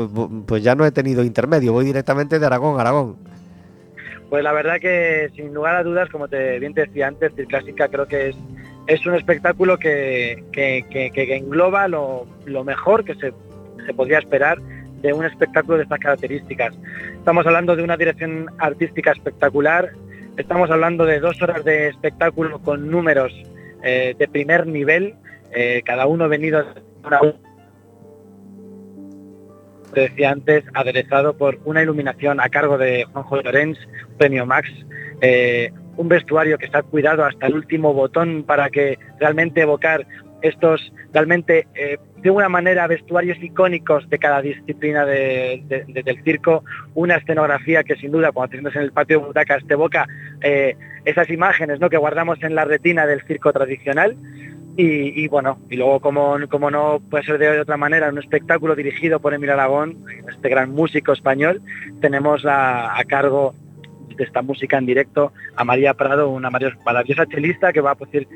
pues ya no he tenido intermedio, voy directamente de Aragón a Aragón. Pues la verdad que sin lugar a dudas, como te bien te decía antes, Circlásica creo que es, es un espectáculo que, que- que- que engloba lo, lo mejor que se, se podría esperar de un espectáculo de estas características. Estamos hablando de una dirección artística espectacular, estamos hablando de dos horas de espectáculo con números eh, de primer nivel, eh, cada uno venido una te decía antes, aderezado por una iluminación a cargo de Juanjo Lorenz, premio Max, eh, un vestuario que está cuidado hasta el último botón para que realmente evocar estos, realmente, eh, de una manera, vestuarios icónicos de cada disciplina de- de- de- del circo, una escenografía que sin duda, cuando te en el patio de butacas, te evoca eh, esas imágenes ¿no? que guardamos en la retina del circo tradicional. Y, bueno, y luego como, como no puede ser de otra manera, un espectáculo dirigido por Emilio Aragón, este gran músico español, tenemos a, a cargo de esta música en directo a María Prado, una marav- maravillosa chelista que va a, poner,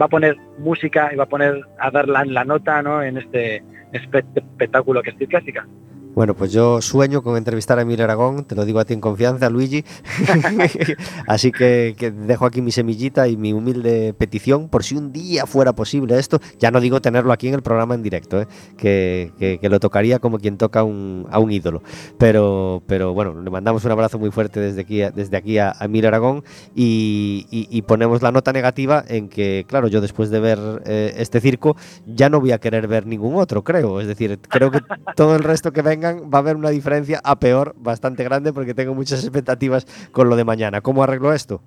va a poner música y va a poner a dar la, la nota ¿no? en este espe- espectáculo que es clásica. Bueno, pues yo sueño con entrevistar a Emilio Aragón, te lo digo a ti en confianza, Luigi. Así que, dejo aquí mi semillita y mi humilde petición, por si un día fuera posible esto, ya no digo tenerlo aquí en el programa en directo, ¿eh? que, que- lo tocaría como quien toca un- a un ídolo. Pero, pero bueno, le mandamos un abrazo muy fuerte desde aquí, desde aquí a, a Emilio Aragón y, y- ponemos la nota negativa en que, claro, yo después de ver eh, este circo ya no voy a querer ver ningún otro, creo. Es decir, creo que todo el resto que va a haber una diferencia a peor bastante grande porque tengo muchas expectativas con lo de mañana. ¿Cómo arreglo esto?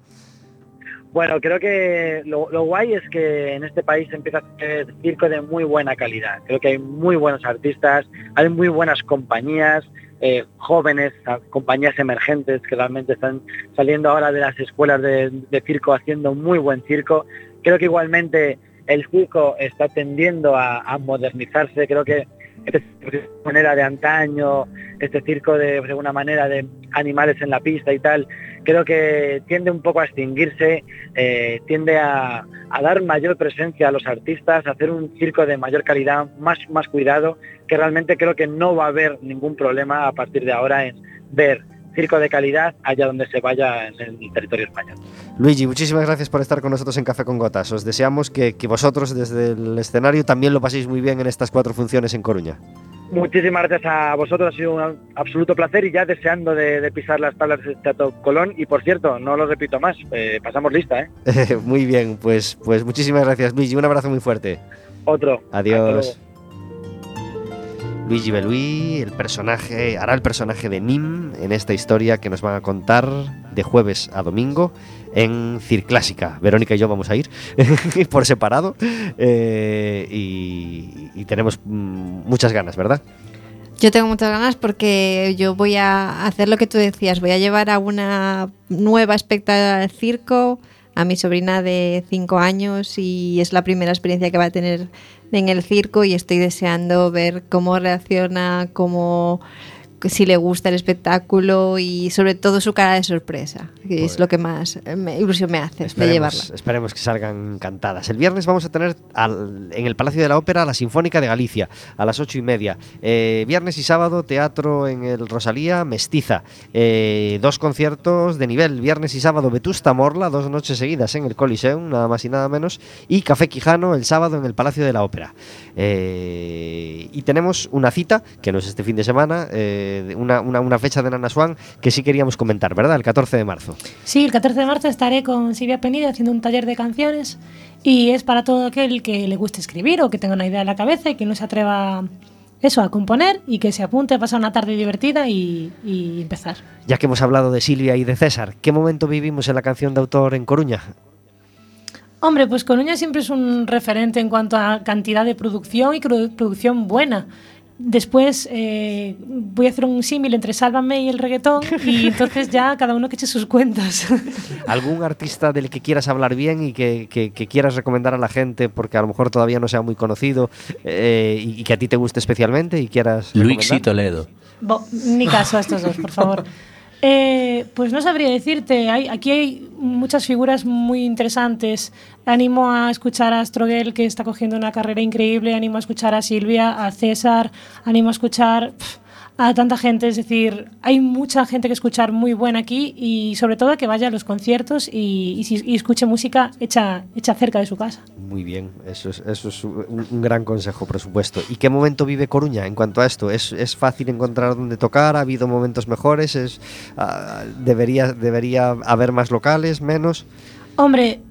Bueno, creo que lo, guay es que en este país empieza a hacer circo de muy buena calidad. Creo que hay muy buenos artistas, hay muy buenas compañías, eh, jóvenes, compañías emergentes que realmente están saliendo ahora de las escuelas de, circo haciendo muy buen circo. Creo que igualmente el circo está tendiendo a modernizarse. Creo que esta manera de antaño, este circo de, de una manera de animales en la pista y tal, creo que tiende un poco a extinguirse, eh, tiende a, a dar mayor presencia a los artistas, a hacer un circo de mayor calidad, más, más cuidado, que realmente creo que no va a haber ningún problema a partir de ahora en ver circo de calidad allá donde se vaya en el territorio español. Luigi, muchísimas gracias por estar con nosotros en Café con Gotas. Os deseamos que, que vosotros desde el escenario también lo paséis muy bien en estas cuatro funciones en Coruña. Muchísimas gracias a vosotros, ha sido un absoluto placer y ya deseando de, de pisar las tablas del Teatro Colón. Y por cierto, no lo repito más, eh, pasamos lista, ¿eh? muy bien, pues, pues muchísimas gracias, Luigi. Un abrazo muy fuerte. Otro. Adiós. Luigi Belui, el personaje, hará el personaje de Nim en esta historia que nos van a contar de jueves a domingo en Circlásica. Verónica y yo vamos a ir por separado eh, y, tenemos mm, muchas ganas, ¿verdad? Yo tengo muchas ganas porque yo voy a hacer lo que tú decías, voy a llevar a una nueva espectadora al circo, a mi sobrina de 5 años y es la primera experiencia que va a tener en el circo y estoy deseando ver cómo reacciona, cómo si le gusta el espectáculo y sobre todo su cara de sorpresa, que es Pues- lo que más eh, me- ilusión me hace de llevarla. Esperemos, esperemos que salgan encantadas. El viernes vamos a tener al- en el Palacio de la Ópera la Sinfónica de Galicia a las ocho y media. Eh, viernes y sábado teatro en el Rosalía Mestiza. Eh, dos conciertos de nivel. Viernes y sábado Vetusta Morla, dos noches seguidas en el Coliseum, nada más y nada menos. Y Café Quijano el sábado en el Palacio de la Ópera. Eh, y tenemos una cita, que no es este fin de semana, eh, de una, una- una fecha de Nana Swan que sí queríamos comentar, ¿verdad? El 14 de marzo. Sí, el 14 de marzo estaré con Silvia Penida haciendo un taller de canciones y es para todo aquel que le guste escribir o que tenga una idea en la cabeza y que no se atreva eso a componer y que se apunte a pasar una tarde divertida y, y empezar. Ya que hemos hablado de Silvia y de César, ¿qué momento vivimos en la canción de autor en Coruña? Hombre, pues Coruña siempre es un referente en cuanto a cantidad de producción y producción buena. Después eh, voy a hacer un símil entre Sálvame y el reggaetón y entonces ya cada uno que eche sus cuentas. ¿Algún artista del que quieras hablar bien y que, que- que quieras recomendar a la gente porque a lo mejor todavía no sea muy conocido eh, y, y que a ti te guste especialmente y quieras Luigi recomendar? Toledo. Bo- ni caso a estos dos, por favor. Eh, pues no sabría decirte, aquí hay muchas figuras muy interesantes. Animo a escuchar a Astroguel, que está cogiendo una carrera increíble, animo a escuchar a Silvia, a César, animo a escuchar a tanta gente, es decir, hay mucha gente que escuchar muy buena aquí y sobre todo que vaya a los conciertos y, y y escuche música hecha, hecha cerca de su casa. Muy bien, eso es, eso es un, un gran consejo, por supuesto. ¿Y qué momento vive Coruña en cuanto a esto? ¿Es, es fácil encontrar dónde tocar? ¿Ha habido momentos mejores? ¿Es, ah, debería, ¿Debería haber más locales, menos? Hombre,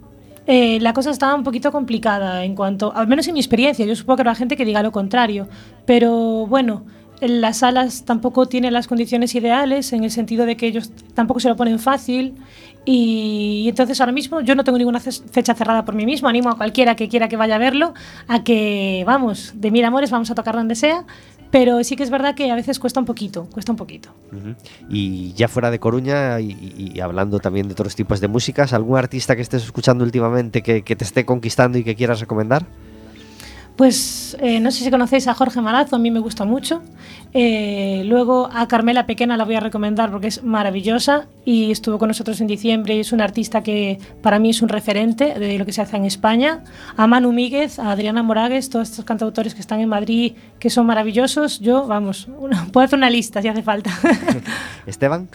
eh, la cosa estaba un poquito complicada en cuanto, al menos en mi experiencia, yo supongo que habrá gente que diga lo contrario, pero bueno, en las salas tampoco tienen las condiciones ideales en el sentido de que ellos tampoco se lo ponen fácil y, entonces ahora mismo yo no tengo ninguna fecha cerrada por mí mismo, animo a cualquiera que quiera que vaya a verlo a que, vamos, de mil amores vamos a tocar donde sea, pero sí que es verdad que a veces cuesta un poquito, cuesta un poquito. Y ya fuera de Coruña y hablando también de otros tipos de músicas, ¿algún artista que estés escuchando últimamente que, que te esté conquistando y que quieras recomendar? Pues eh, no sé si conocéis a Jorge Marazo, a mí me gusta mucho. Eh, luego a Carmela Pequena la voy a recomendar porque es maravillosa y estuvo con nosotros en diciembre y es una artista que para mí es un referente de lo que se hace en España. A Manu Míguez, a Adriana Moragues, todos estos cantautores que están en Madrid que son maravillosos. Yo, vamos, una- puedo hacer una lista si hace falta. ¿Esteban?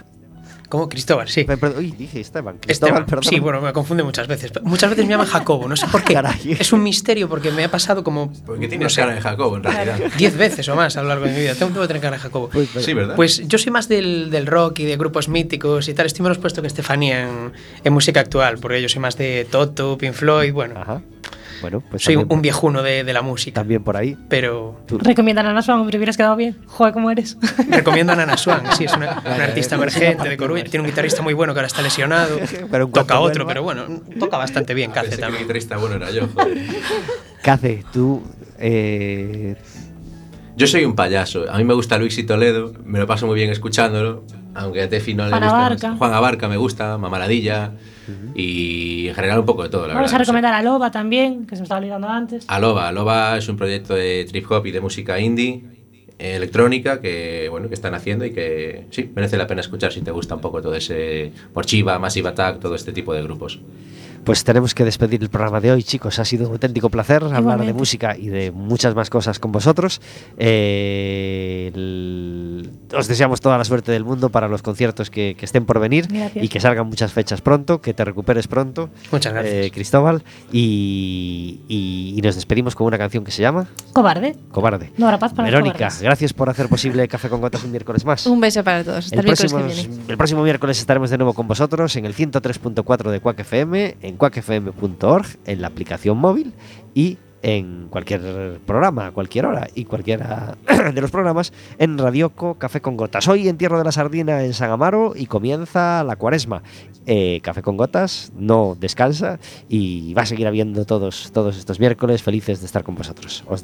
Como Cristóbal, sí. Pe- perdón, uy, dije Esteban. Cristóbal, Esteban, perdón. sí, bueno, me confunde muchas veces. Muchas veces me llaman Jacobo, no sé por qué. Caray. Es un misterio porque me ha pasado como. Porque no tienes sé, cara de Jacobo, en realidad. Diez veces o más a lo largo de mi vida. Tengo, tengo que tener cara de Jacobo. Uy, pero- Sí, ¿verdad? Pues yo soy más del, del rock y de grupos míticos y tal. Estoy menos puesto que Estefanía en, en música actual, porque yo soy más de Toto, Pink Floyd, bueno. Ajá. Bueno, pues Soy también, un viejuno de, de la música, también por ahí. pero Recomiendan a Ana Swan, hombre, hubieras quedado bien. Joder, ¿cómo eres? recomiendo a Nana Swan. Sí, es una, una artista emergente de Coruña. Tiene un guitarrista muy bueno que ahora está lesionado. Pero Toca otro, vuelva- pero bueno, toca bastante bien Cace Pensé que el también. guitarrista bueno era yo. joder. Cace, tú. eh, Yo soy un payaso. A mí me gusta Luis y Toledo. Me lo paso muy bien escuchándolo. Aunque a Tefi no le Juan gusta. Abarca. Juan Abarca me gusta, Y en general un poco de todo, la Vamos verdad. a recomendar a Loba también, que se me estaba olvidando antes. Aloba. Aloba es un proyecto de trip hop y de música indie, electrónica, que bueno que están haciendo y que sí, merece la pena escuchar si te gusta un poco todo ese Morchiva, Massive Attack, todo este tipo de grupos. Pues tenemos que despedir el programa de hoy, chicos. Ha sido un auténtico placer hablar de Igualmente. música y de muchas más cosas con vosotros. Eh, el- Os deseamos toda la suerte del mundo para los conciertos que, que estén por venir Gracias. y que salgan muchas fechas pronto, que te recuperes pronto, Muchas gracias. eh, Cristóbal. Y, y- y nos despedimos con una canción que se llama Cobarde. Cobarde. No habrá paz para los Verónica, cobardes. gracias por hacer posible Café con Gotas un miércoles más. Un beso para todos. Hasta El el, próximo, que viene. el próximo miércoles estaremos de nuevo con vosotros en el 103.4 de Quack FM, en quackfm.org, en la aplicación móvil y en cualquier programa, a cualquier hora y cualquiera de los programas en Radioco Café con Gotas. Hoy entierro de la sardina en San Amaro y comienza la cuaresma. Eh, Café con Gotas no descansa y va a seguir habiendo todos, todos estos miércoles felices de estar con vosotros. Os